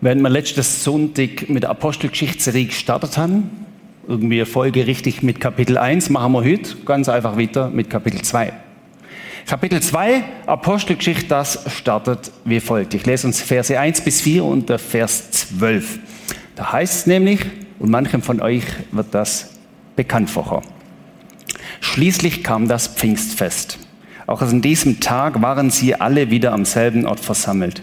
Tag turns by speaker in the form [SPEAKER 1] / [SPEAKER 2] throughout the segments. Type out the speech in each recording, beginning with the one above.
[SPEAKER 1] Während wir letztes Sonntag mit der Apostelgeschichtsserie gestartet haben, irgendwie folgerichtig mit Kapitel 1, machen wir heute ganz einfach weiter mit Kapitel 2. Kapitel 2, Apostelgeschichte, das startet wie folgt. Ich lese uns Verse 1 bis 4 und der Vers 12. Da heißt es nämlich, und manchem von euch wird das bekannt vorher. Schließlich kam das Pfingstfest. Auch an diesem Tag waren sie alle wieder am selben Ort versammelt.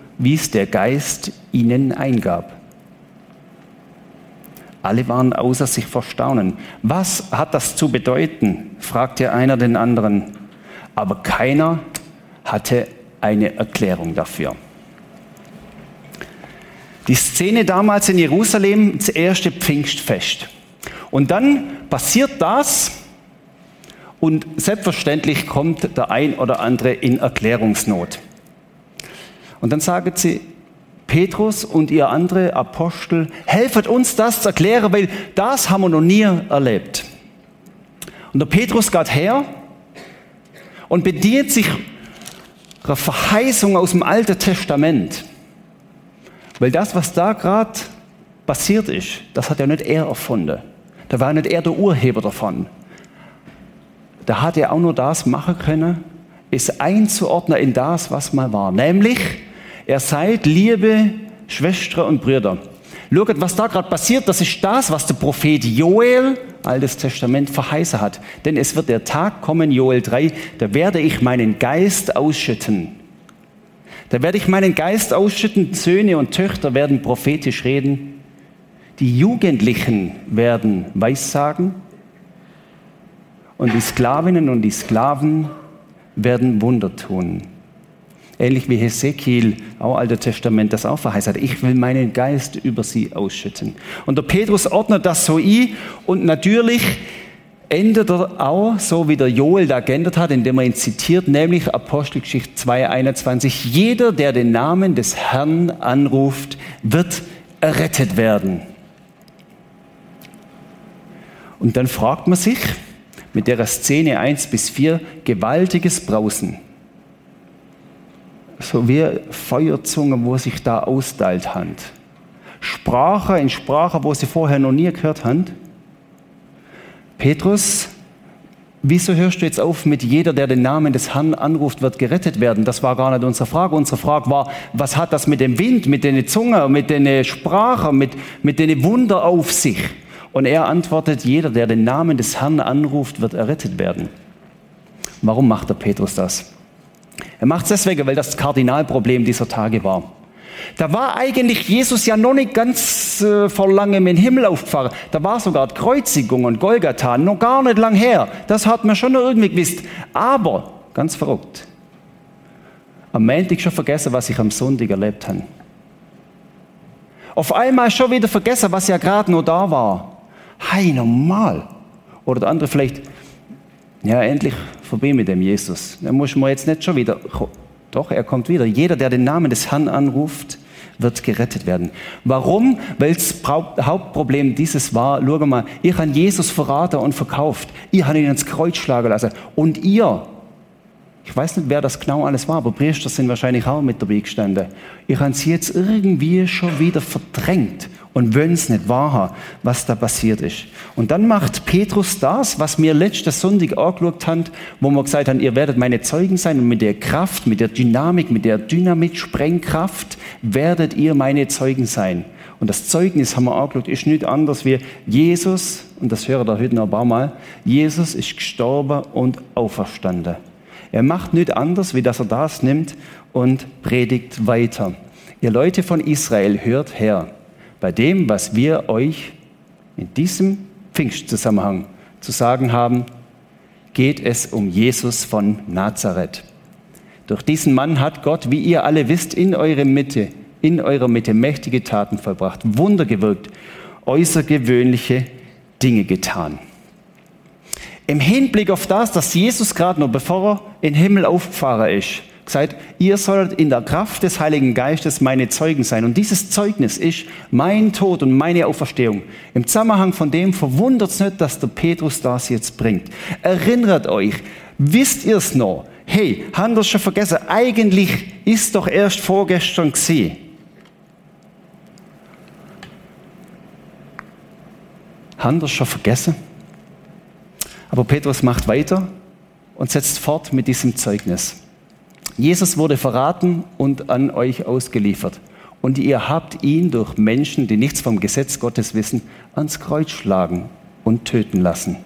[SPEAKER 1] wie es der Geist ihnen eingab. Alle waren außer sich vor Staunen. Was hat das zu bedeuten? fragte einer den anderen. Aber keiner hatte eine Erklärung dafür. Die Szene damals in Jerusalem, das erste Pfingstfest. Und dann passiert das und selbstverständlich kommt der ein oder andere in Erklärungsnot. Und dann sagen sie, Petrus und ihr andere Apostel, helfet uns das zu erklären, weil das haben wir noch nie erlebt. Und der Petrus geht her und bedient sich einer Verheißung aus dem Alten Testament. Weil das, was da gerade passiert ist, das hat ja nicht er erfunden. Da war nicht er der Urheber davon. Da hat er auch nur das machen können, es einzuordnen in das, was mal war. Nämlich, er seid, liebe Schwestern und Brüder. Schaut, was da gerade passiert, das ist das, was der Prophet Joel, Altes Testament, verheißen hat. Denn es wird der Tag kommen, Joel 3, da werde ich meinen Geist ausschütten. Da werde ich meinen Geist ausschütten, Söhne und Töchter werden prophetisch reden, die Jugendlichen werden Weissagen und die Sklavinnen und die Sklaven werden Wunder tun. Ähnlich wie Hesekiel, auch Alter Testament, das auch verheißt hat. Ich will meinen Geist über sie ausschütten. Und der Petrus ordnet das so ein und natürlich endet er auch so, wie der Joel da geändert hat, indem er ihn zitiert, nämlich Apostelgeschichte 2,21. Jeder, der den Namen des Herrn anruft, wird errettet werden. Und dann fragt man sich mit der Szene 1 bis 4 gewaltiges Brausen so wie Feuerzungen, wo sich da austeilt haben. Sprache in Sprache, wo sie vorher noch nie gehört haben. Petrus, wieso hörst du jetzt auf mit jeder, der den Namen des Herrn anruft, wird gerettet werden? Das war gar nicht unsere Frage. Unsere Frage war, was hat das mit dem Wind, mit den Zungen, mit den Sprachen, mit, mit den Wunder auf sich? Und er antwortet, jeder, der den Namen des Herrn anruft, wird errettet werden. Warum macht der Petrus das? Er macht es deswegen, weil das Kardinalproblem dieser Tage war. Da war eigentlich Jesus ja noch nicht ganz äh, vor langem in den Himmel aufgefahren. Da war sogar die Kreuzigung und Golgatha noch gar nicht lang her. Das hat man schon noch irgendwie gewusst. Aber, ganz verrückt, am Montag schon vergessen, was ich am Sonntag erlebt habe. Auf einmal schon wieder vergessen, was ja gerade noch da war. Hey, normal. Oder der andere vielleicht, ja, endlich vorbei mit dem Jesus. Da muss man jetzt nicht schon wieder. Doch, er kommt wieder. Jeder, der den Namen des Herrn anruft, wird gerettet werden. Warum? Weil das Hauptproblem dieses war, schau mal, ich habe Jesus verraten und verkauft. Ihr habt ihn ins Kreuz schlagen lassen. Und ihr, ich weiß nicht, wer das genau alles war, aber Priester sind wahrscheinlich auch mit dabei gestanden. Ich habe sie jetzt irgendwie schon wieder verdrängt und wollen es nicht wahrhaben, was da passiert ist. Und dann macht Petrus das, was wir letztes Sonntag angeschaut haben, wo wir gesagt haben, ihr werdet meine Zeugen sein und mit der Kraft, mit der Dynamik, mit der Dynamit, Sprengkraft werdet ihr meine Zeugen sein. Und das Zeugnis haben wir angeschaut, ist nicht anders wie Jesus, und das höre ich heute noch ein paar Mal, Jesus ist gestorben und auferstanden. Er macht nicht anders, wie dass er das nimmt und predigt weiter. Ihr Leute von Israel, hört her bei dem, was wir euch in diesem Pfingstzusammenhang zu sagen haben, geht es um Jesus von Nazareth. Durch diesen Mann hat Gott, wie ihr alle wisst, in eurer Mitte, in eurer Mitte mächtige Taten vollbracht, Wunder gewirkt äußergewöhnliche Dinge getan. Im Hinblick auf das, dass Jesus gerade noch bevor er in Himmel aufgefahren ist, gesagt, ihr sollt in der Kraft des Heiligen Geistes meine Zeugen sein. Und dieses Zeugnis ist mein Tod und meine Auferstehung. Im Zusammenhang von dem verwundert es nicht, dass der Petrus das jetzt bringt. Erinnert euch, wisst ihr es noch? Hey, habt ihr schon vergessen? Eigentlich ist doch erst vorgestern gesehen. Habt ihr schon vergessen? Aber Petrus macht weiter und setzt fort mit diesem Zeugnis. Jesus wurde verraten und an euch ausgeliefert. Und ihr habt ihn durch Menschen, die nichts vom Gesetz Gottes wissen, ans Kreuz schlagen und töten lassen.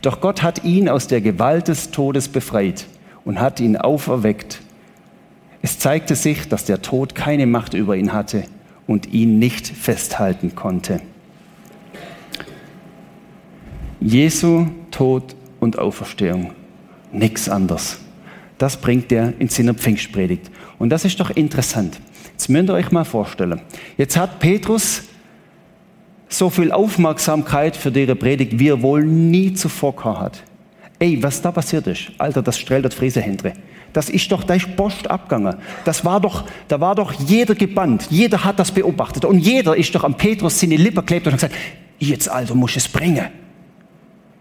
[SPEAKER 1] Doch Gott hat ihn aus der Gewalt des Todes befreit und hat ihn auferweckt. Es zeigte sich, dass der Tod keine Macht über ihn hatte und ihn nicht festhalten konnte. Jesu Tod und Auferstehung. Nichts anderes. Das bringt er in seiner Pfingstpredigt. Und das ist doch interessant. Jetzt müsst ihr euch mal vorstellen. Jetzt hat Petrus so viel Aufmerksamkeit für ihre Predigt, wie er wohl nie zuvor gehabt hat. Ey, was da passiert ist, Alter, das strahlt das Fräse. Das ist doch, ist Post abgegangen. Das war doch, da war doch jeder gebannt. Jeder hat das beobachtet. Und jeder ist doch am Petrus seine Lippe geklebt und hat gesagt, jetzt, Alter, muss es bringen.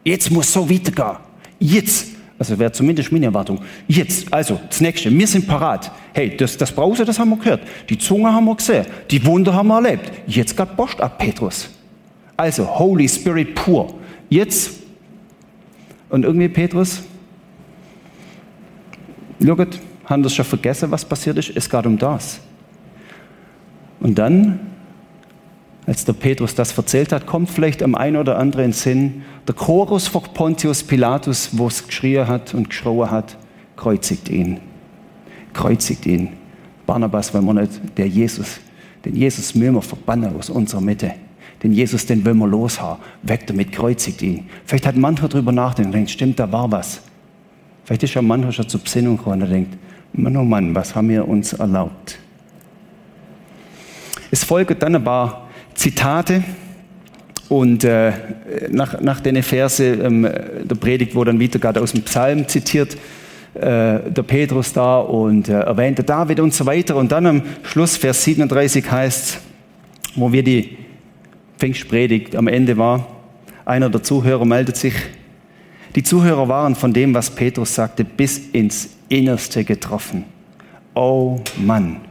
[SPEAKER 1] Jetzt muss so weitergehen. Jetzt. Also wäre zumindest meine Erwartung. Jetzt, also das nächste, wir sind parat. Hey, das, das Brause, das haben wir gehört. Die Zunge haben wir gesehen. Die Wunder haben wir erlebt. Jetzt geht Post ab, Petrus. Also, Holy Spirit pur. Jetzt, und irgendwie Petrus, schaut, haben das schon vergessen, was passiert ist? Es geht um das. Und dann, als der Petrus das erzählt hat, kommt vielleicht am einen oder anderen Sinn, der Chorus von Pontius Pilatus, wo es geschrien hat und geschrauen hat, kreuzigt ihn. Kreuzigt ihn. Barnabas, wenn wir nicht, der Jesus, den Jesus müssen wir verbannen aus unserer Mitte. Den Jesus, den wollen wir loshaben. Weg damit, kreuzigt ihn. Vielleicht hat mancher darüber nachgedacht und denkt, stimmt, da war was. Vielleicht ist ja mancher schon zur Besinnung gekommen und denkt, Mann, oh Mann, was haben wir uns erlaubt? Es folgen dann ein paar Zitate und äh, nach, nach den Verse ähm, der Predigt, wo dann wieder gerade aus dem Psalm zitiert, äh, der Petrus da und äh, erwähnte David und so weiter. Und dann am Schluss, Vers 37 heißt, wo wir die Pfingstpredigt am Ende war, einer der Zuhörer meldet sich. Die Zuhörer waren von dem, was Petrus sagte, bis ins Innerste getroffen. Oh Mann,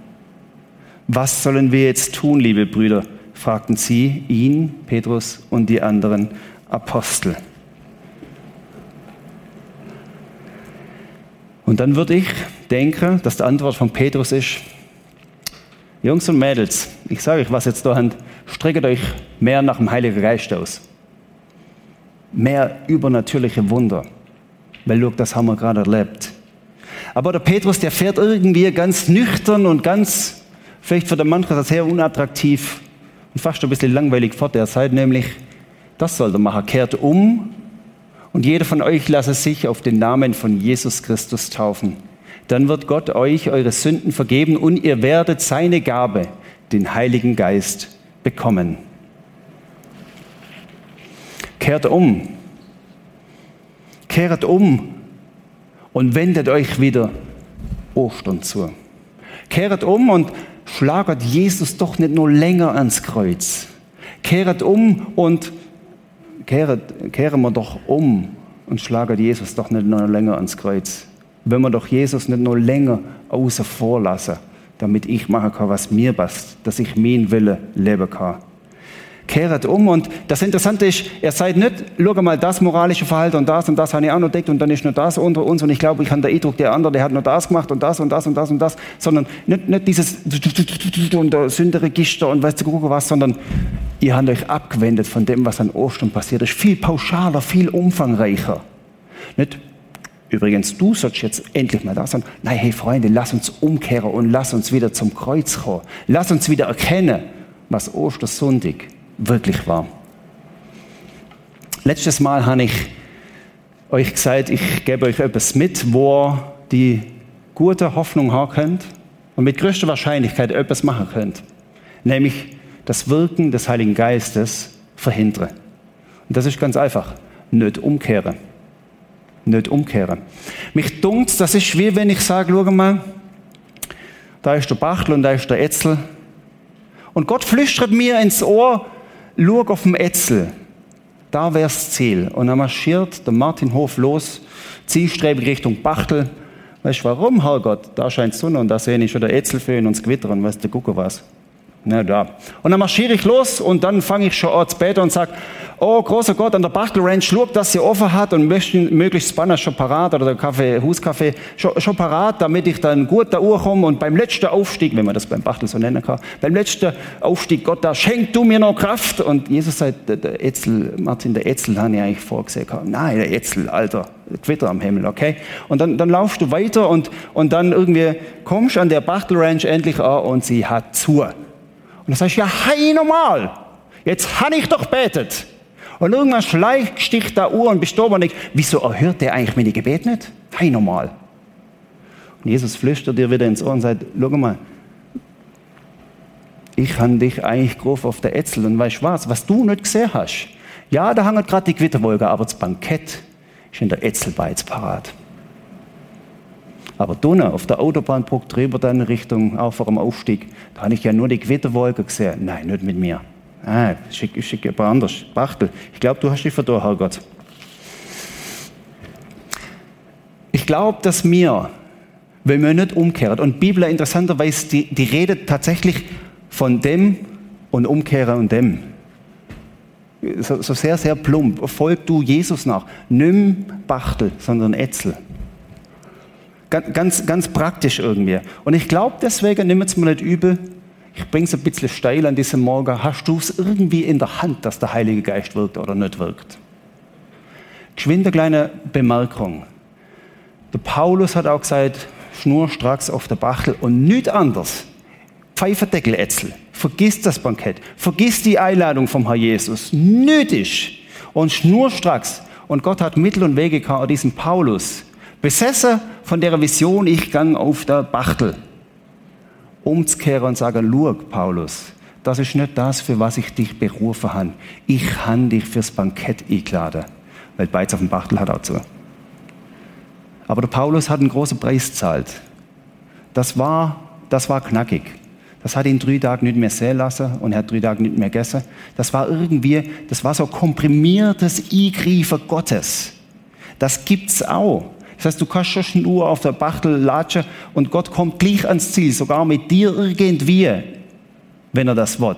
[SPEAKER 1] was sollen wir jetzt tun, liebe Brüder? Fragten sie ihn, Petrus und die anderen Apostel. Und dann würde ich denken, dass die Antwort von Petrus ist, Jungs und Mädels, ich sage euch was jetzt da hand, streckt euch mehr nach dem Heiligen Geist aus. Mehr übernatürliche Wunder. Weil, look, das haben wir gerade erlebt. Aber der Petrus, der fährt irgendwie ganz nüchtern und ganz, vielleicht für den manchen das sehr unattraktiv und fast ein bisschen langweilig fort. Er sagt nämlich, das soll er machen, kehrt um und jeder von euch lasse sich auf den Namen von Jesus Christus taufen. Dann wird Gott euch eure Sünden vergeben und ihr werdet seine Gabe, den Heiligen Geist, bekommen. Kehrt um. Kehrt um und wendet euch wieder Ostern zu. Kehrt um und schlagert Jesus doch nicht nur länger ans Kreuz. Kehret um und kehret, kehren wir doch um und schlagert Jesus doch nicht nur länger ans Kreuz. Wenn wir doch Jesus nicht nur länger außer vor lassen, damit ich machen kann, was mir passt, dass ich mein Wille leben kann kehret um. Und das Interessante ist, er sagt nicht, schau mal, das moralische Verhalten und das und das habe ich auch noch entdeckt und dann ist nur das unter uns und ich glaube, ich habe der Eindruck, der andere, der hat nur das gemacht und das und das und das und das, sondern nicht, nicht dieses und der Sünderegister und weißt du was, sondern ihr habt euch abgewendet von dem, was an Ostern passiert ist. Viel pauschaler, viel umfangreicher. Nicht, übrigens, du sollst jetzt endlich mal da sein. Nein, hey Freunde, lass uns umkehren und lass uns wieder zum Kreuz kommen. Lass uns wieder erkennen, was Ostersonntag wirklich war. Letztes Mal habe ich euch gesagt, ich gebe euch etwas mit, wo ihr die gute Hoffnung haben könnt und mit größter Wahrscheinlichkeit etwas machen könnt. Nämlich, das Wirken des Heiligen Geistes verhindere. Und das ist ganz einfach. Nicht umkehren. Nicht umkehren. Mich dunkt, das ist wie wenn ich sage, schau mal, da ist der Bachtel und da ist der Etzel. Und Gott flüstert mir ins Ohr, schau auf dem Etzel. Da wär's Ziel. Und dann marschiert der Martinhof los, zielstrebig Richtung Bachtel. Weißt du warum, Herrgott? Da scheint Sonne und da sehe ich schon der Etzelföhn und das Gewitter und weißt du, gucke was. Na da. Und dann marschiere ich los und dann fange ich schon zu beten und sage, oh großer Gott, an der Bachtel Ranch, schaut, dass sie offen hat und möchten möglichst Spanner schon parat oder der Kaffee, Hauskaffee schon, schon parat, damit ich dann gut da komme und beim letzten Aufstieg, wenn man das beim Bachtel so nennen kann, beim letzten Aufstieg, Gott, da schenkt du mir noch Kraft. Und Jesus sagt, der, Etzel, Martin, der Etzel habe ich eigentlich vorgesehen. Nein, der Etzel, Alter, Gewitter am Himmel, okay? Und dann, dann laufst du weiter und, und dann irgendwie kommst an der Bachtel Ranch endlich an und sie hat zu. Und dann sagst du, ja, hey, normal. Jetzt habe ich doch betet. Und irgendwann schleicht, sticht da Uhr und bist da und denkst, wieso erhört der eigentlich meine Gebet nicht? Hey, normal. Und Jesus flüstert dir wieder ins Ohr und sagt, schau mal, ich habe dich eigentlich gerufen auf der Ätzel und weißt was, was du nicht gesehen hast. Ja, da hängt gerade die Gewitterwolke, aber das Bankett ist in der Ätzelbeiz parat. Aber drinnen auf der Autobahnbrücke drüber dann Richtung, auch vor dem Aufstieg, da habe ich ja nur die Gewitterwolke gesehen. Nein, nicht mit mir. Ah, schick, schick jemand anders. Bachtel. Ich glaube, du hast dich verdorben, Herrgott. Ich glaube, dass mir, wenn wir nicht umkehren, und Bibel interessanterweise, die, die redet tatsächlich von dem und umkehren und dem. So, so sehr, sehr plump. Folg du Jesus nach. Nimm Bachtel, sondern Etzel. Ganz, ganz, praktisch irgendwie. Und ich glaube deswegen, nimm es mir nicht übel, ich bringe es ein bisschen steil an diesem Morgen, hast du es irgendwie in der Hand, dass der Heilige Geist wirkt oder nicht wirkt? Geschwinde kleine Bemerkung. Der Paulus hat auch gesagt, schnurstracks auf der Bachel und nichts anders. Pfeiferdeckelätzel. Vergiss das Bankett. Vergiss die Einladung vom Herr Jesus. Nötig. Und schnurstracks. Und Gott hat Mittel und Wege gehabt, diesen Paulus Besessen von der Vision, ich gang auf der Bachtel. Umzukehren und sagen, schau, Paulus, das ist nicht das, für was ich dich berufen habe. Ich habe dich fürs Bankett eingeladen. Weil Beiz auf dem Bachtel hat auch zu. Aber der Paulus hat einen großen Preis gezahlt. Das war, das war knackig. Das hat ihn drei Tage nicht mehr sehen lassen und er hat drei Tage nicht mehr gegessen. Das war irgendwie, das war so komprimiertes Eingreifen Gottes. Das gibt's auch. Das heißt, du kannst schon nur auf der Bachtel latschen und Gott kommt gleich ans Ziel, sogar mit dir irgendwie, wenn er das will.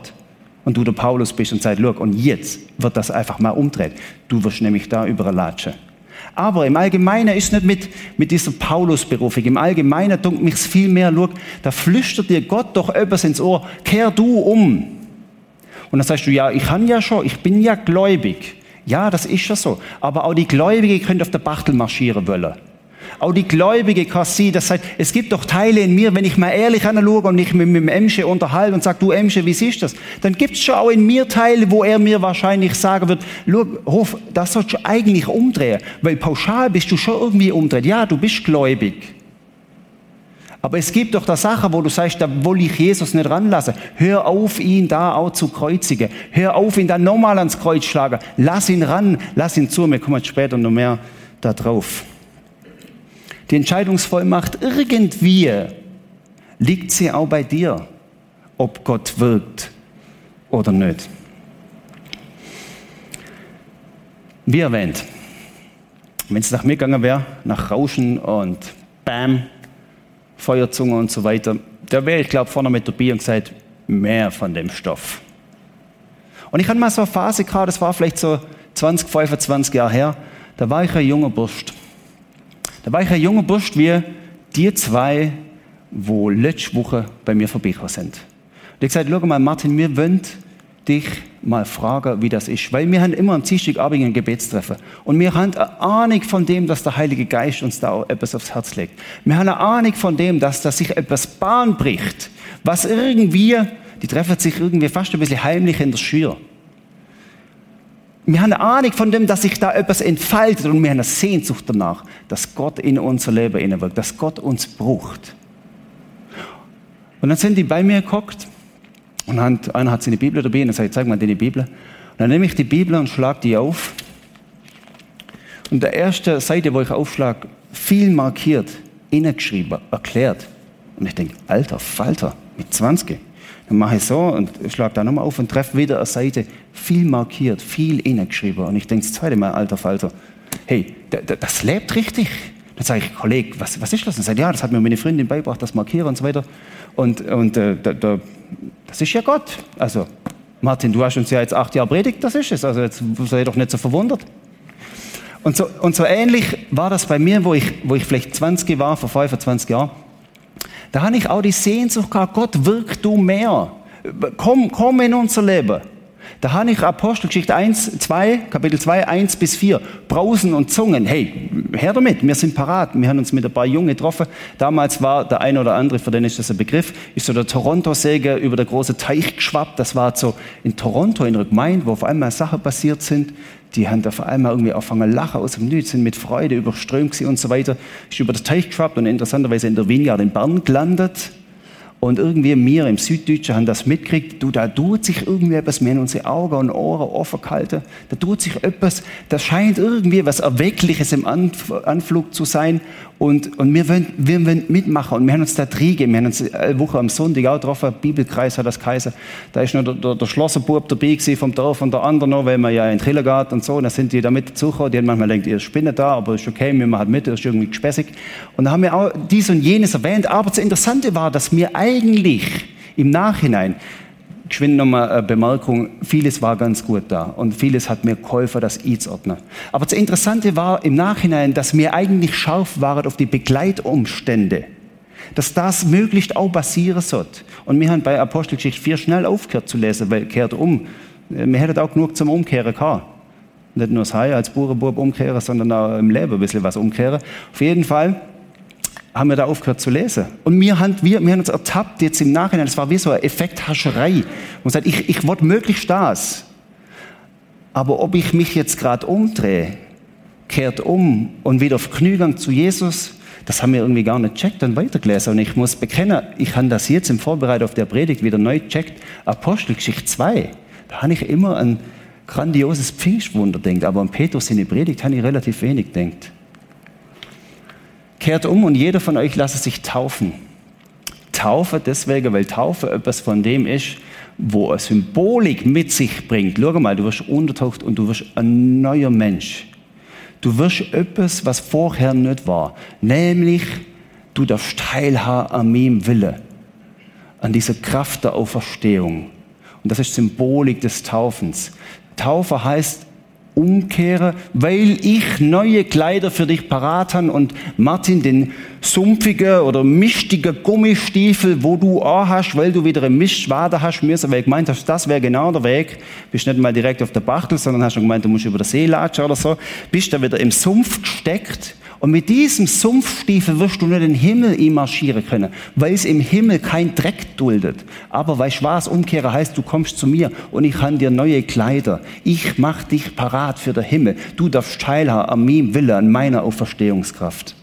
[SPEAKER 1] Und du der Paulus bist und sagst, look, und jetzt wird das einfach mal umdreht. Du wirst nämlich da überall latschen. Aber im Allgemeinen ist nicht mit, mit dieser Paulus-Berufung. Im Allgemeinen dunkelt mich viel mehr, look, da flüstert dir Gott doch etwas ins Ohr, kehr du um. Und dann sagst du, ja, ich kann ja schon, ich bin ja gläubig. Ja, das ist ja so. Aber auch die Gläubigen können auf der Bachtel marschieren wollen. Auch die Gläubige kann sie, das heißt, es gibt doch Teile in mir, wenn ich mal ehrlich anschaue und mich mit, mit dem Emsche unterhalte und sage, du Emsche, wie siehst du das? Dann gibt es schon auch in mir Teile, wo er mir wahrscheinlich sagen wird, Hof, das sollst du eigentlich umdrehen, weil pauschal bist du schon irgendwie umdreht. Ja, du bist gläubig. Aber es gibt doch da Sachen, wo du sagst, da will ich Jesus nicht ranlassen. Hör auf, ihn da auch zu kreuzigen. Hör auf, ihn da nochmal ans Kreuz schlagen. Lass ihn ran, lass ihn zu. Wir kommen später noch mehr da drauf. Die Entscheidungsvollmacht irgendwie liegt sie auch bei dir, ob Gott wirkt oder nicht. Wie erwähnt, wenn es nach mir gegangen wäre, nach Rauschen und Bam, Feuerzunge und so weiter, da wäre ich, glaube vorne mit dabei und gesagt, mehr von dem Stoff. Und ich hatte mal so eine Phase gehabt, das war vielleicht so 20, 25 Jahre her, da war ich ein junger Bursch. Da war ich ein junger Bursch wie die zwei, wo letzte Woche bei mir vorbeigekommen sind. Und ich gesagt, schau mal, Martin, wir wollen dich mal fragen, wie das ist. Weil wir haben immer am Dienstagabend ein Gebetstreffen. Und wir haben eine Ahnung von dem, dass der Heilige Geist uns da auch etwas aufs Herz legt. Wir haben eine Ahnung von dem, dass da sich etwas Bahn bricht, was irgendwie, die treffen sich irgendwie fast ein bisschen heimlich in der Schür wir haben eine Ahnung von dem, dass sich da etwas entfaltet und wir haben eine Sehnsucht danach, dass Gott in unser Leben hineinwirkt, dass Gott uns braucht. Und dann sind die bei mir geguckt Und einer hat seine Bibel dabei und er sagt, zeig mal deine Bibel. Und dann nehme ich die Bibel und schlage die auf. Und der erste Seite, wo ich aufschlage, viel markiert, innegeschrieben, erklärt. Und ich denke, alter Falter, mit 20. Dann mache ich so und schlage da nochmal auf und treffe wieder eine Seite, viel markiert, viel innegeschrieben. Und ich denke das zweite Mal, alter Falter, hey, das lebt richtig. Dann sage ich, Kollege, was, was ist das? Und sagt, ja, das hat mir meine Freundin beigebracht, das Markieren und so weiter. Und, und äh, da, da, das ist ja Gott. Also, Martin, du hast uns ja jetzt acht Jahre predigt, das ist es. Also jetzt sei doch nicht so verwundert. Und so, und so ähnlich war das bei mir, wo ich, wo ich vielleicht 20 war, vor 25 Jahren. Da habe ich auch die Sehnsucht gehabt, Gott, wirk du mehr. Komm, komm in unser Leben. Da habe ich Apostelgeschichte 1, 2, Kapitel 2, 1 bis 4. Brausen und Zungen. Hey, her damit, wir sind parat. Wir haben uns mit ein paar Jungen getroffen. Damals war der eine oder andere, für den ist das ein Begriff, ist so der Toronto-Säge über der große Teich geschwappt. Das war so in Toronto, in einer Gemeinde, wo auf einmal Sachen passiert sind. Die haben da vor allem irgendwie angefangen lachen aus dem Nichts, sind mit Freude überströmt und so weiter. Ist über den Teich geschwappt und interessanterweise in der Vineyard in Bern gelandet. Und irgendwie wir im Süddeutschen haben das mitgekriegt, du, da tut sich irgendwie etwas, wir haben unsere Augen und Ohren offen gehalten, da tut sich etwas, das scheint irgendwie was Erweckliches im Anflug zu sein und, und wir, wollen, wir wollen mitmachen. Und wir haben uns da triegen, wir haben uns eine Woche am Sonntag auch getroffen, Bibelkreis hat das geheißen, da ist noch der, der, der Schlosserbub dabei vom Dorf und der andere noch, weil man ja in Triller geht und so, und da sind die da mit dazugekommen, die haben manchmal gedacht, ihr spinnet da, aber ist okay, wir machen mit, das ist irgendwie gespässig. Und da haben wir auch dies und jenes erwähnt, aber das Interessante war, dass wir eigentlich im Nachhinein geschwind nochmal eine Bemerkung, vieles war ganz gut da und vieles hat mir geholfen, das einzuordnen. Aber das Interessante war im Nachhinein, dass wir eigentlich scharf waren auf die Begleitumstände. Dass das möglichst auch passieren sollte. Und wir haben bei Apostelgeschichte 4 schnell aufgehört zu lesen, weil kehrt um. Wir hätten auch genug zum Umkehren gehabt. Nicht nur das Hai als Burenbub umkehren, sondern auch im Leben ein bisschen was umkehren. Auf jeden Fall haben wir da aufgehört zu lesen. Und wir haben, wir, wir haben uns ertappt jetzt im Nachhinein, das war wie so eine Effekthascherei. Und sagt, ich, ich wollte möglichst das. Aber ob ich mich jetzt gerade umdrehe, kehrt um und wieder auf Kniegang zu Jesus, das haben wir irgendwie gar nicht checkt und weitergelesen. Und ich muss bekennen, ich habe das jetzt im Vorbereitung auf der Predigt wieder neu checkt. Apostelgeschichte 2, da habe ich immer ein grandioses Pfingstwunder denkt, aber an Petrus in der Predigt habe ich relativ wenig denkt. Kehrt um und jeder von euch lasse sich taufen. Taufe deswegen, weil Taufe etwas von dem ist, wo eine Symbolik mit sich bringt. Schau mal, du wirst untertaucht und du wirst ein neuer Mensch. Du wirst etwas, was vorher nicht war. Nämlich, du darfst teilhaben an meinem Wille. An dieser Kraft der Auferstehung. Und das ist Symbolik des Taufens. Taufe heißt, umkehre, weil ich neue Kleider für dich parat habe und Martin den sumpfige oder mischtige Gummistiefel, wo du auch hast, weil du wieder einen Mischwader hast müssen, weil du gemeint hast, das wäre genau der Weg. Bist nicht mal direkt auf der Bachtel, sondern hast schon gemeint, du musst über den See latschen oder so. Bist da wieder im Sumpf gesteckt und mit diesem Sumpfstiefel wirst du nur den Himmel marschieren können, weil es im Himmel kein Dreck duldet. Aber weil schwarz umkehre heißt, du kommst zu mir und ich habe dir neue Kleider. Ich mach dich parat für den Himmel. Du darfst teilhaben an meinem Wille, an meiner Auferstehungskraft.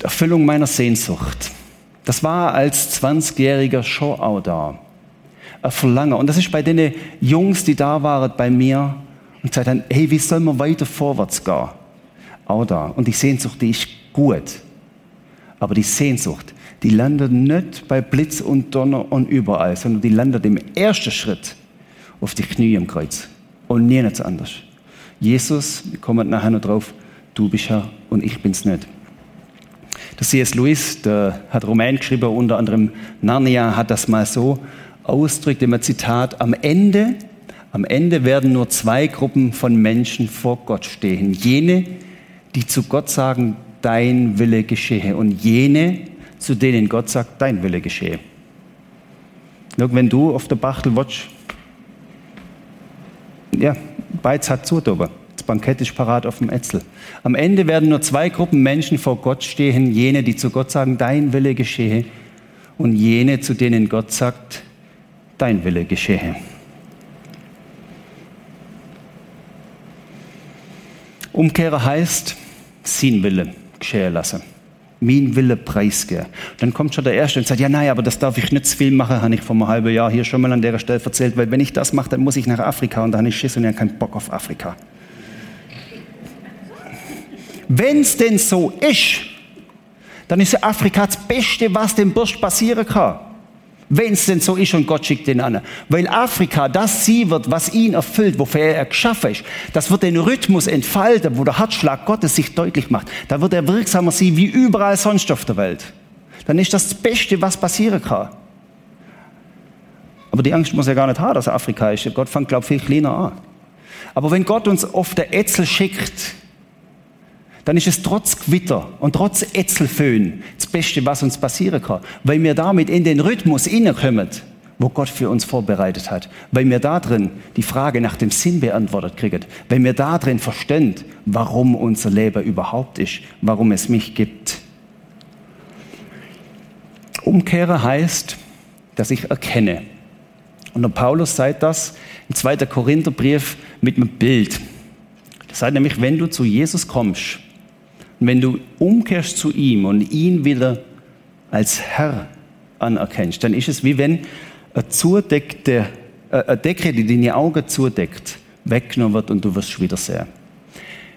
[SPEAKER 1] Die Erfüllung meiner Sehnsucht. Das war als 20-Jähriger schon auch da. Ein Verlangen. Und das ist bei den Jungs, die da waren, bei mir und gesagt haben, hey, wie soll man weiter vorwärts gehen? Auch da. Und die Sehnsucht, die ist gut. Aber die Sehnsucht, die landet nicht bei Blitz und Donner und überall, sondern die landet im ersten Schritt auf die Knie im Kreuz. Und nichts anders. Jesus, wir kommen nachher noch drauf, du bist Herr und ich bin's nicht. Der C.S. Lewis, der hat Roman geschrieben, unter anderem Narnia, hat das mal so ausdrückt, im Zitat, am Ende am Ende werden nur zwei Gruppen von Menschen vor Gott stehen. Jene, die zu Gott sagen, dein Wille geschehe. Und jene, zu denen Gott sagt, dein Wille geschehe. Wenn du auf der Bachtel watsch, ja, beides hat zu, aber das Bankett ist parat auf dem Ätzel. Am Ende werden nur zwei Gruppen Menschen vor Gott stehen. Jene, die zu Gott sagen, dein Wille geschehe. Und jene, zu denen Gott sagt, dein Wille geschehe. Umkehrer heißt, sein Wille geschehen lassen. mein Wille preisgeben. Dann kommt schon der Erste und sagt, ja, nein, aber das darf ich nicht zu viel machen, habe ich vor einem halben Jahr hier schon mal an der Stelle erzählt, weil wenn ich das mache, dann muss ich nach Afrika und da habe ich Schiss und ich habe keinen Bock auf Afrika. Wenn es denn so ist, dann ist Afrika das Beste, was dem Bursch passieren kann. Wenn es denn so ist und Gott schickt den an. Weil Afrika das sie wird, was ihn erfüllt, wofür er geschaffen ist. Das wird den Rhythmus entfalten, wo der Herzschlag Gottes sich deutlich macht. Da wird er wirksamer sein wie überall sonst auf der Welt. Dann ist das das Beste, was passieren kann. Aber die Angst muss er gar nicht haben, dass Afrika ist. Gott fängt, glaube ich, viel kleiner an. Aber wenn Gott uns auf der Ätzel schickt, dann ist es trotz Gewitter und trotz Ätzelföhn das Beste, was uns passieren kann. Weil wir damit in den Rhythmus hineinkommen, wo Gott für uns vorbereitet hat. Weil wir da drin die Frage nach dem Sinn beantwortet kriegen. Weil wir da drin verstehen, warum unser Leben überhaupt ist, warum es mich gibt. Umkehre heißt, dass ich erkenne. Und der Paulus sagt das im 2. Korintherbrief mit einem Bild. Das sagt nämlich, wenn du zu Jesus kommst, und wenn du umkehrst zu ihm und ihn wieder als Herr anerkennst, dann ist es wie wenn eine, zudeckte, äh, eine Decke, die deine Augen zudeckt, weggenommen wird und du wirst wieder sehen.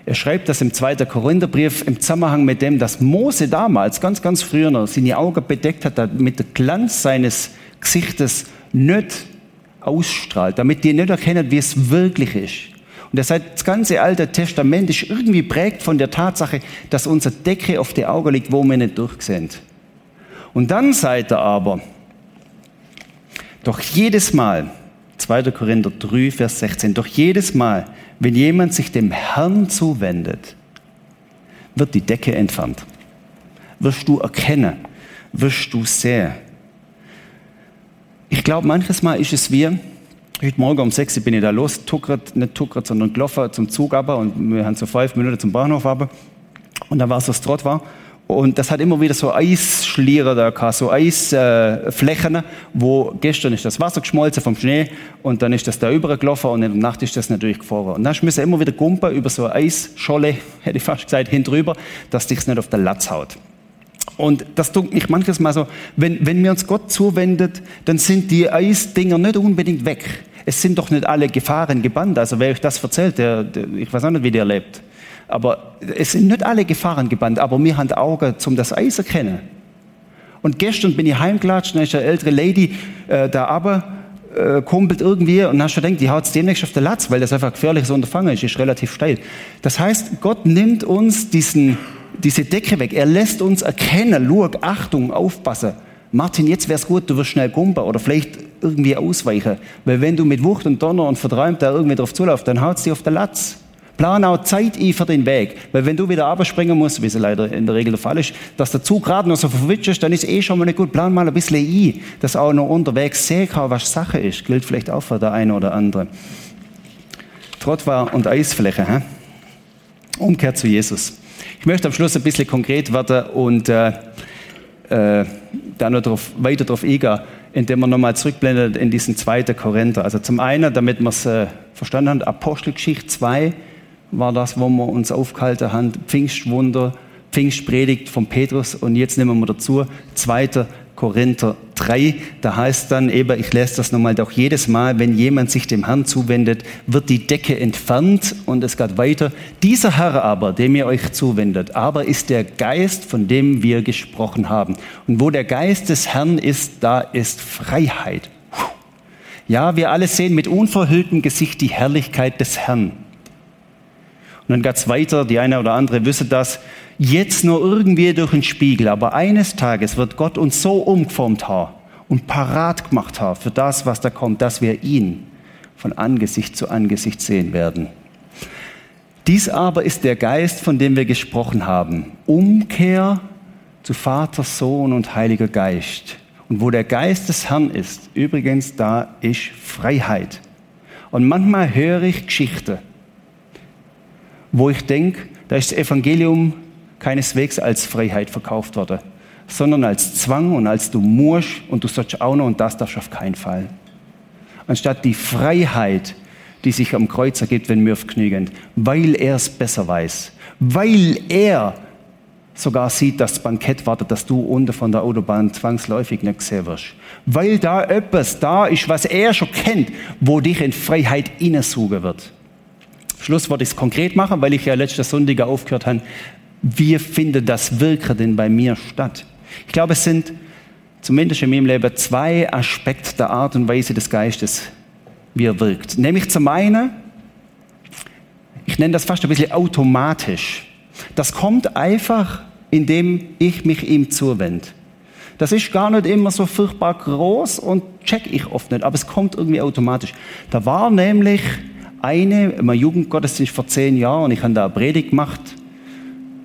[SPEAKER 1] Er schreibt das im 2. Korintherbrief im Zusammenhang mit dem, dass Mose damals, ganz, ganz früher noch, seine Augen bedeckt hat, damit der Glanz seines Gesichtes nicht ausstrahlt, damit die nicht erkennen, wie es wirklich ist. Und das, heißt, das ganze Alte Testament ist irgendwie prägt von der Tatsache, dass unsere Decke auf die Augen liegt, wo wir nicht durchsehen. Und dann seid ihr aber, doch jedes Mal, 2. Korinther 3, Vers 16, doch jedes Mal, wenn jemand sich dem Herrn zuwendet, wird die Decke entfernt. Wirst du erkennen, wirst du sehen. Ich glaube, manches Mal ist es wie, Heute Morgen um 6 Uhr bin ich da los, tuckert, nicht tuckert, sondern gelaufen zum Zug aber und wir haben so fünf Minuten zum Bahnhof aber. Und dann war es das Trott war. Und das hat immer wieder so Eisschliere da gehabt, so Eisflächen, äh, wo gestern ist das Wasser geschmolzen vom Schnee und dann ist das da übergelaufen und in der Nacht ist das natürlich gefroren. Und dann müssen immer wieder gumpen über so eine Eisscholle, hätte ich fast gesagt, hinterüber, dass dich nicht auf der Latz haut. Und das tut mich manches Mal so, wenn, wenn wir uns Gott zuwendet, dann sind die Eisdinger nicht unbedingt weg es sind doch nicht alle Gefahren gebannt. Also wer euch das erzählt, der, der, ich weiß auch nicht, wie der lebt. Aber es sind nicht alle Gefahren gebannt, aber wir haben Augen zum das Eis erkennen. Und gestern bin ich heimgelatscht, da ist eine ältere Lady äh, da aber äh, kumpelt irgendwie und hast schon gedacht, die haut es demnächst auf der Latz, weil das einfach ein gefährliches Unterfangen ist, ist relativ steil. Das heißt, Gott nimmt uns diesen, diese Decke weg. Er lässt uns erkennen, schau, Achtung, aufpassen. Martin, jetzt wäre es gut, du wirst schnell kumpen oder vielleicht irgendwie ausweichen. Weil wenn du mit Wucht und Donner und verträumt da irgendwie drauf zulaufst, dann haut es dir auf der Latz. Plan auch Zeit ein für den Weg. Weil wenn du wieder abspringen musst, wie es leider in der Regel der Fall ist, dass der Zug gerade noch so verwitscht ist, dann ist eh schon mal nicht gut. Plan mal ein bisschen ein, dass auch noch unterwegs sehen kann, was Sache ist. Gilt vielleicht auch für der eine oder andere. Trottwar und Eisfläche. Hä? Umkehr zu Jesus. Ich möchte am Schluss ein bisschen konkret werden und äh, äh, da noch drauf, weiter darauf eingehen indem man nochmal zurückblendet in diesen zweiten Korinther. Also zum einen, damit wir es äh, verstanden haben, Apostelgeschichte 2 war das, wo wir uns aufgehalten haben, Pfingstwunder, Pfingstpredigt von Petrus und jetzt nehmen wir dazu 2. Korinther 3. Da heißt dann eben, ich lese das nochmal, doch jedes Mal, wenn jemand sich dem Herrn zuwendet, wird die Decke entfernt und es geht weiter. Dieser Herr aber, dem ihr euch zuwendet, aber ist der Geist, von dem wir gesprochen haben. Und wo der Geist des Herrn ist, da ist Freiheit. Ja, wir alle sehen mit unverhülltem Gesicht die Herrlichkeit des Herrn. Und dann geht es weiter, die eine oder andere wüsste das, jetzt nur irgendwie durch den Spiegel, aber eines Tages wird Gott uns so umgeformt haben und parat gemacht haben für das, was da kommt, dass wir ihn von Angesicht zu Angesicht sehen werden. Dies aber ist der Geist, von dem wir gesprochen haben. Umkehr zu Vater, Sohn und Heiliger Geist. Und wo der Geist des Herrn ist, übrigens, da ist Freiheit. Und manchmal höre ich Geschichten wo ich denke, da ist das Evangelium keineswegs als Freiheit verkauft worden, sondern als Zwang und als du musst und du sollst auch noch und das darfst auf keinen Fall. Anstatt die Freiheit, die sich am Kreuz ergibt, wenn wir auf Knügen, weil er es besser weiß, weil er sogar sieht, dass das Bankett wartet, dass du unten von der Autobahn zwangsläufig nicht gesehen wirst. Weil da etwas da ist, was er schon kennt, wo dich in Freiheit innesuchen wird. Schluss wollte ich es konkret machen, weil ich ja letzte Sonntag aufgehört habe. Wie findet das Wirken denn bei mir statt? Ich glaube, es sind zumindest in meinem Leben zwei Aspekte der Art und Weise des Geistes, wie er wirkt. Nämlich zum einen, ich nenne das fast ein bisschen automatisch. Das kommt einfach, indem ich mich ihm zuwende. Das ist gar nicht immer so furchtbar groß und check ich oft nicht, aber es kommt irgendwie automatisch. Da war nämlich eine, im Jugendgottesdienst vor zehn Jahren, und ich habe da eine Predigt gemacht,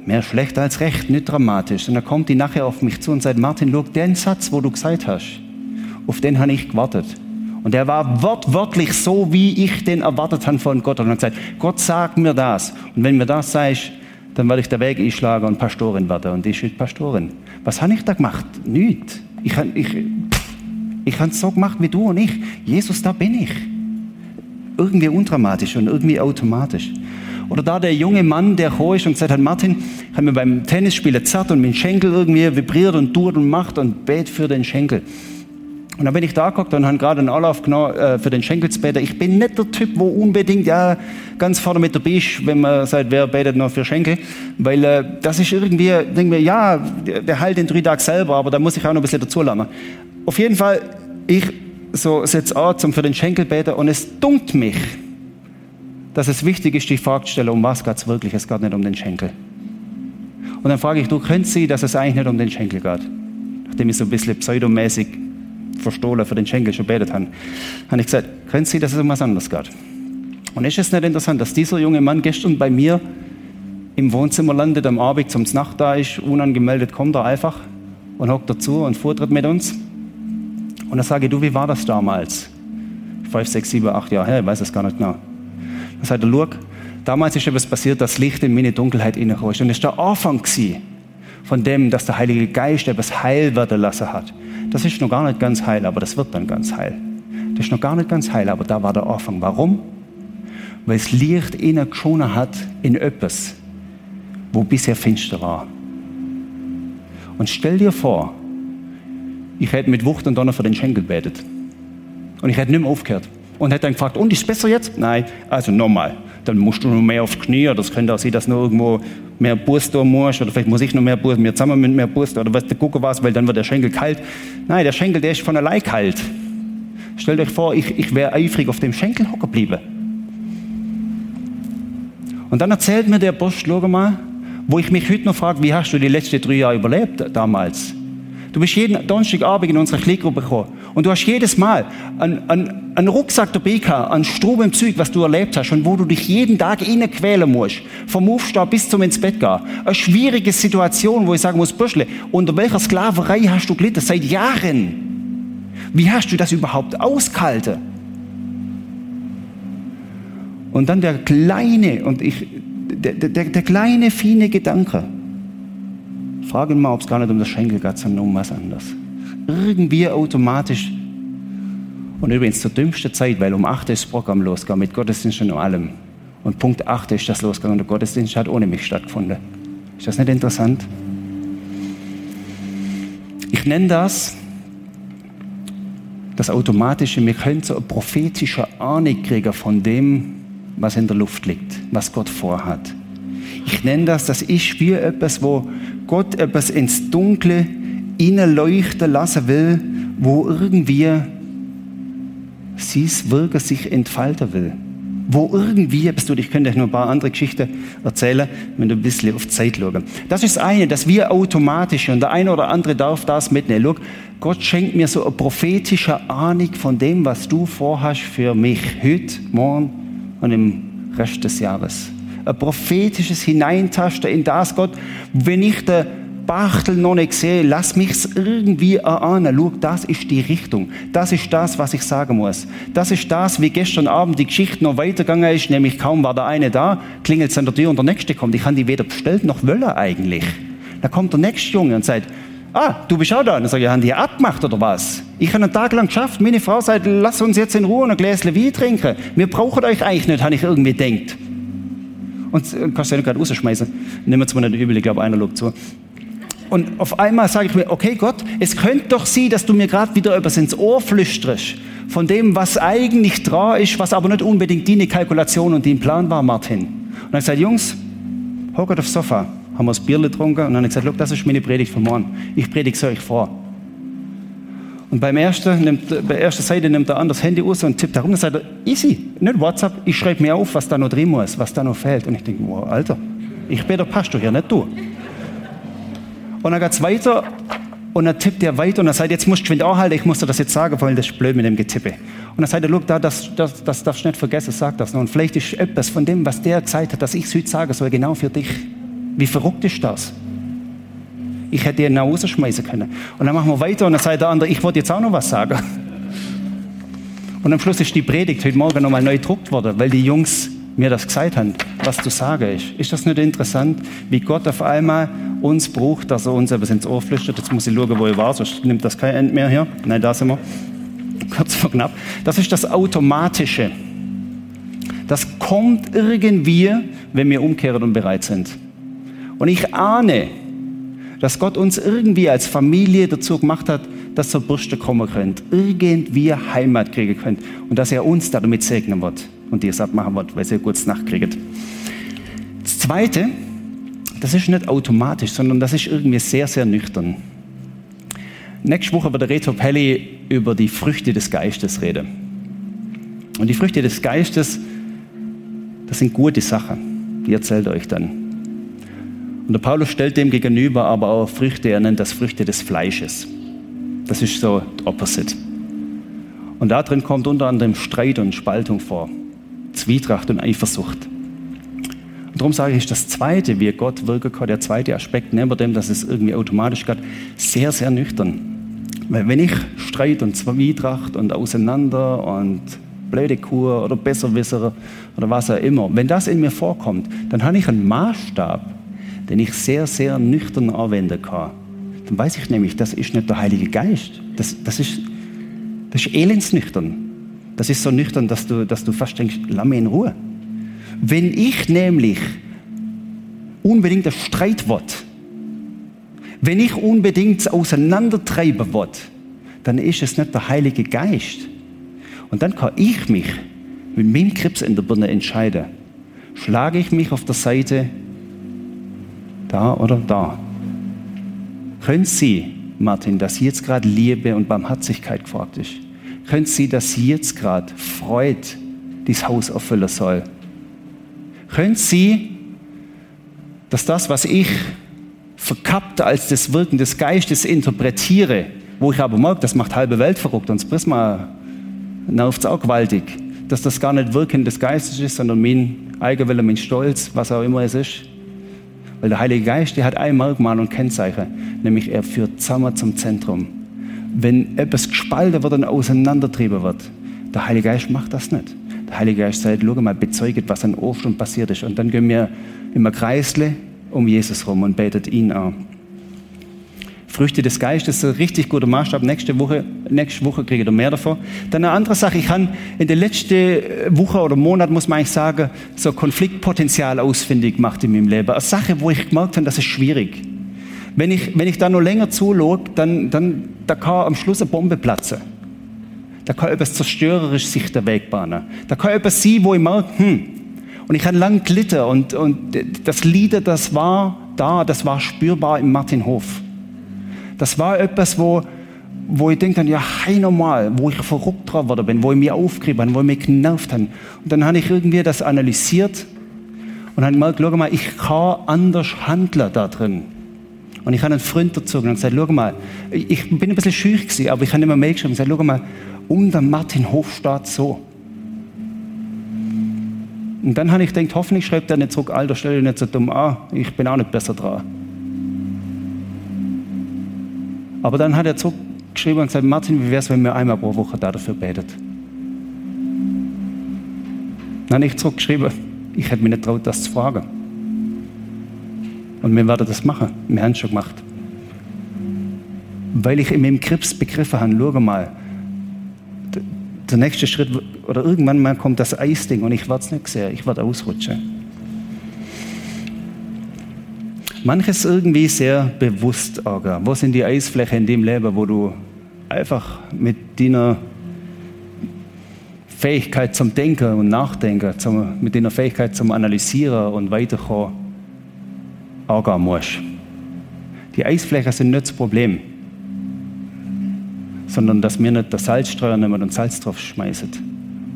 [SPEAKER 1] mehr schlecht als recht, nicht dramatisch. Und dann kommt die nachher auf mich zu und sagt, Martin, schau, den Satz, wo du gesagt hast, auf den habe ich gewartet. Und der war wortwörtlich so, wie ich den erwartet habe von Gott. Und dann gesagt, Gott sagt mir das. Und wenn mir das sagst, dann werde ich den Weg einschlagen und Pastorin werden. Und ich bin Pastorin. Was habe ich da gemacht? Nichts. Ich, ich, ich habe es so gemacht wie du und ich. Jesus, da bin ich. Irgendwie undramatisch und irgendwie automatisch. Oder da der junge Mann, der hoch ist und gesagt hat, Martin, habe mir beim Tennisspielen zerrt und mein Schenkel irgendwie vibriert und tut und macht und bet für den Schenkel. Und dann bin ich da geguckt und habe gerade einen Anlauf genommen äh, für den Schenkelsbeter. Ich bin nicht der Typ, wo unbedingt ja ganz vorne mit dabei ist, wenn man sagt, wer betet noch für Schenkel. Weil äh, das ist irgendwie, denken wir, ja, der, heilt den drei Tag selber, aber da muss ich auch noch ein bisschen dazu lernen. Auf jeden Fall, ich so setze an zum für den Schenkelbeter und es dunkt mich, dass es wichtig ist, die Frage zu stellen, um was geht es wirklich? Es geht nicht um den Schenkel. Und dann frage ich, du könntest sie, dass es eigentlich nicht um den Schenkel geht. Nachdem ich so ein bisschen pseudomäßig verstohlen für den Schenkel schon betet habe, habe ich gesagt, können Sie, dass es um was anderes geht? Und ist es nicht interessant, dass dieser junge Mann gestern bei mir im Wohnzimmer landet, am Abend zum Nacht da ist, unangemeldet kommt er einfach und hockt dazu und fuhrtritt mit uns. Und dann sage ich, du, wie war das damals? Fünf, sechs, sieben, acht Jahre her, ich weiß es gar nicht genau. Dann sagt er, damals ist etwas passiert, das Licht in meine Dunkelheit ist. Und es war der Anfang von dem, dass der Heilige Geist etwas heil werden lassen hat. Das ist noch gar nicht ganz heil, aber das wird dann ganz heil. Das ist noch gar nicht ganz heil, aber da war der Anfang. Warum? Weil es Licht innen hat in etwas, wo bisher finster war. Und stell dir vor, ich hätte mit Wucht und Donner für den Schenkel betet. Und ich hätte nicht mehr aufgehört. Und hätte dann gefragt, und ist es besser jetzt? Nein, also nochmal. Dann musst du noch mehr aufs Knie, oder es könnte auch sein, dass du irgendwo mehr Bus da musst, oder vielleicht muss ich noch mehr Bus, wir zusammen mit mehr Bus, oder was, gucken was, weil dann wird der Schenkel kalt. Nein, der Schenkel, der ist von allein kalt. Stellt euch vor, ich, ich wäre eifrig auf dem Schenkel hocken geblieben. Und dann erzählt mir der Bosch, schau mal, wo ich mich heute noch frage, wie hast du die letzten drei Jahre überlebt damals? Du bist jeden Donnerstagabend in unsere Kleingruppe gekommen und du hast jedes Mal einen, einen, einen Rucksack dabei gehabt, einen Strom im Zeug, was du erlebt hast und wo du dich jeden Tag quälen musst. Vom Aufstehen bis zum ins Bett gehen. Eine schwierige Situation, wo ich sagen muss, Büschle, unter welcher Sklaverei hast du gelitten? Seit Jahren. Wie hast du das überhaupt ausgehalten? Und dann der kleine, und ich, der, der, der kleine, feine Gedanke, Frag ihn mal, ob es gar nicht um das Schenkel geht, sondern um was anderes. Irgendwie automatisch. Und übrigens zur dümmsten Zeit, weil um 8 Uhr ist das Programm losgegangen, mit Gottesdienst und allem. Und Punkt 8 ist das losgegangen und der Gottesdienst hat ohne mich stattgefunden. Ist das nicht interessant? Ich nenne das das Automatische. Wir können so eine prophetische Ahnung kriegen von dem, was in der Luft liegt, was Gott vorhat. Ich nenne das, das ist wie etwas, wo Gott etwas ins Dunkle leuchten lassen will, wo irgendwie sein Wirken sich entfalten will. Wo irgendwie, ich könnte euch noch ein paar andere Geschichten erzählen, wenn du ein bisschen auf die Zeit schaust. Das ist das eine, dass wir automatisch, und der eine oder andere darf das mitnehmen. Schau, Gott schenkt mir so eine prophetische Ahnung von dem, was du vorhast für mich heute, morgen und im Rest des Jahres ein prophetisches Hineintasten in das, Gott, wenn ich den Bachtel noch nicht sehe, lass mich's irgendwie erahnen. Schau, das ist die Richtung. Das ist das, was ich sagen muss. Das ist das, wie gestern Abend die Geschichte noch weitergegangen ist, nämlich kaum war der eine da, klingelt es an der Tür und der nächste kommt. Ich habe die weder bestellt noch wollen eigentlich. Da kommt der nächste Junge und sagt, ah, du bist auch da. Dann sage ich, haben die abgemacht oder was? Ich habe einen Tag lang geschafft. Meine Frau sagt, lass uns jetzt in Ruhe ein Gläschen Wein trinken. Wir brauchen euch eigentlich nicht, habe ich irgendwie gedacht und kannst du ja gerade rausschmeißen. Nimm jetzt mal nicht übel, ich glaube, einer schaut zu. und auf einmal sage ich mir, okay Gott, es könnte doch sein, dass du mir gerade wieder etwas ins Ohr flüsterst von dem, was eigentlich dran ist, was aber nicht unbedingt deine Kalkulation und dein Plan war, Martin. Und dann gesagt, Jungs, hockert aufs Sofa, haben wir das Bier getrunken und dann habe ich gesagt, das ist meine Predigt von morgen. Ich predige es euch vor. Und beim ersten, nimmt, bei ersten Seite nimmt er an das Handy aus und tippt herum und sagt, easy, nicht WhatsApp, ich schreibe mir auf, was da noch drin muss, was da noch fehlt. Und ich denke, wow, Alter, ich bin der Pastor hier, nicht du. Und dann geht es weiter und dann tippt er weiter und er sagt, jetzt musst du geschwind anhalten, ich muss dir das jetzt sagen, weil das ist blöd mit dem Getippe. Und dann sagt er, look, da, das, das, das darfst du nicht vergessen, sag das noch. Und vielleicht ist etwas von dem, was der gesagt hat, dass ich es heute sagen soll, genau für dich. Wie verrückt ist das? Ich hätte ihn rausschmeißen können. Und dann machen wir weiter und dann sagt der andere, ich wollte jetzt auch noch was sagen. Und am Schluss ist die Predigt heute Morgen nochmal neu gedruckt worden, weil die Jungs mir das gesagt haben, was zu sagen ist. Ist das nicht interessant, wie Gott auf einmal uns braucht, dass er uns etwas ins Ohr flüstert? Jetzt muss ich schauen, wo ich war, sonst nimmt das kein Ende mehr hier. Nein, da sind wir. Kurz vor knapp. Das ist das Automatische. Das kommt irgendwie, wenn wir umkehren und bereit sind. Und ich ahne, dass Gott uns irgendwie als Familie dazu gemacht hat, dass zur Brüste kommen könnt, irgendwie Heimat kriegen könnt und dass er uns damit segnen wird und ihr es abmachen wird, weil ihr kurz nachkriegt. Das Zweite, das ist nicht automatisch, sondern das ist irgendwie sehr, sehr nüchtern. Nächste Woche wird der Reto Pelli über die Früchte des Geistes reden. Und die Früchte des Geistes, das sind gute Sachen. Die erzählt euch dann. Und der Paulus stellt dem gegenüber aber auch Früchte, er nennt das Früchte des Fleisches. Das ist so Opposite. Und da drin kommt unter anderem Streit und Spaltung vor, Zwietracht und Eifersucht. Und darum sage ich, das zweite, wie Gott wirken kann, der zweite Aspekt, neben dem, dass es irgendwie automatisch geht, sehr, sehr nüchtern. Weil wenn ich Streit und Zwietracht und Auseinander und blöde Kur oder Besserwisser oder was auch immer, wenn das in mir vorkommt, dann habe ich einen Maßstab, den ich sehr, sehr nüchtern anwenden kann. Dann weiß ich nämlich, das ist nicht der Heilige Geist. Das, das, ist, das ist elendsnüchtern. Das ist so nüchtern, dass du, dass du fast denkst, lass mich in Ruhe. Wenn ich nämlich unbedingt das Streit will, wenn ich unbedingt auseinandertreiben will, dann ist es nicht der Heilige Geist. Und dann kann ich mich mit meinem Krebs in der Birne entscheiden. Schlage ich mich auf der Seite da oder da. Können Sie, Martin, dass jetzt gerade Liebe und Barmherzigkeit gefragt ist? Können Sie, dass jetzt gerade Freude dieses Haus erfüllen soll? Können Sie, dass das, was ich verkappt als das Wirken des Geistes interpretiere, wo ich aber merke, das macht halbe Welt verrückt und das Prisma nervt es auch gewaltig, dass das gar nicht Wirken des Geistes ist, sondern mein Eigenwille, mein Stolz, was auch immer es ist. Weil der Heilige Geist, der hat ein Merkmal und Kennzeichen, nämlich er führt zusammen zum Zentrum. Wenn etwas gespalten wird und auseinandertrieben wird, der Heilige Geist macht das nicht. Der Heilige Geist sagt, schau mal, bezeugt, was an Ostern passiert ist. Und dann gehen wir immer Kreisle um Jesus rum und betet ihn an. Früchte des Geistes, ein richtig guter Maßstab. Nächste Woche, nächste Woche kriege ich mehr davon. Dann eine andere Sache, ich habe in der letzten Woche oder Monat, muss man eigentlich sagen, so Konfliktpotenzial ausfindig gemacht in meinem Leben. Eine Sache, wo ich gemerkt habe, das ist schwierig. Wenn ich, wenn ich da noch länger zuschaue, dann, dann da kann am Schluss eine Bombe platzen. Da kann etwas zerstörerisch sich der Weg bahnen. Da kann etwas sein, wo ich merke, hm, und ich habe lang gelitten und, und das Lieder, das war da, das war spürbar im Martinhof. Das war etwas, wo, wo ich denke, ja, hey normal, wo ich verrückt drauf worden bin, wo ich mich aufgerieben habe, wo ich mich genervt habe. Und dann habe ich irgendwie das analysiert und habe gemerkt, schau mal, ich kann anders handeln da drin. Und ich habe einen Freund dazu und gesagt, schau mal, ich bin ein bisschen schüch gewesen, aber ich habe immer mehr geschrieben und gesagt, schau mal, um den Martin Hofstadt so. Und dann habe ich gedacht, hoffentlich schreibt er nicht zurück, Alter, stell dich nicht so dumm an, ich bin auch nicht besser dran. Aber dann hat er zurückgeschrieben und gesagt, Martin, wie wäre es, wenn wir einmal pro Woche dafür betet? Dann habe ich zurückgeschrieben, ich hätte mich nicht traut, das zu fragen. Und wir werden das machen. Wir haben es schon gemacht. Weil ich in meinem Krebs begriffen habe, schau mal, der nächste Schritt, oder irgendwann mal kommt das Eisding und ich werde es nicht sehen, ich werde ausrutschen. Manches irgendwie sehr bewusst Ärger. Wo sind die Eisflächen in dem Leben, wo du einfach mit deiner Fähigkeit zum Denken und Nachdenken, zum, mit deiner Fähigkeit zum Analysieren und Weiterkommen Ärger musst. Die Eisflächen sind nicht das Problem, sondern dass wir nicht das Salzstreuer nehmen und Salz drauf schmeißen.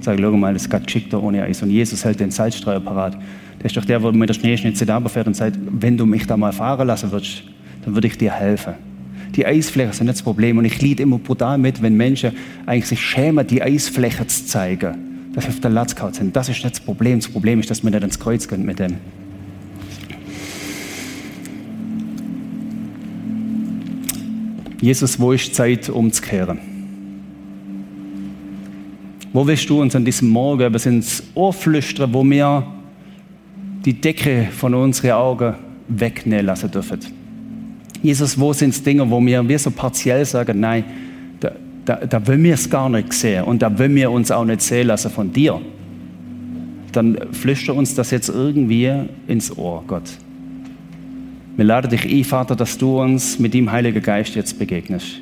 [SPEAKER 1] Sag, schau mal, das geht geschickter ohne Eis. Und Jesus hält den Salzstreuer parat. Der ist doch der, der mit der Schneeschnitze da fährt und sagt, wenn du mich da mal fahren lassen würdest, dann würde ich dir helfen. Die Eisflächen sind nicht das Problem. Und ich liebe immer brutal mit, wenn Menschen eigentlich sich schämen, die Eisflächen zu zeigen. Dass sie auf der Latzkaut sind. Das ist nicht das Problem. Das Problem ist, dass wir nicht ins Kreuz gehen mit dem. Jesus, wo ist Zeit umzukehren? Wo willst du uns an diesem Morgen bis ins Ohr flüstern, wo wir die Decke von unseren Augen wegnehmen lassen dürfen? Jesus, wo sind Dinge, wo wir, wir so partiell sagen, nein, da, da, da wollen wir es gar nicht sehen und da wollen wir uns auch nicht sehen lassen von dir. Dann flüster uns das jetzt irgendwie ins Ohr, Gott. Wir laden dich ein, Vater, dass du uns mit dem Heiligen Geist jetzt begegnest.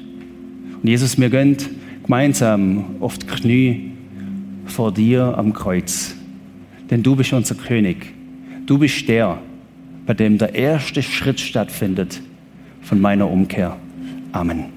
[SPEAKER 1] Und Jesus, mir gönnt gemeinsam die Knie vor dir am Kreuz. Denn du bist unser König. Du bist der, bei dem der erste Schritt stattfindet von meiner Umkehr. Amen.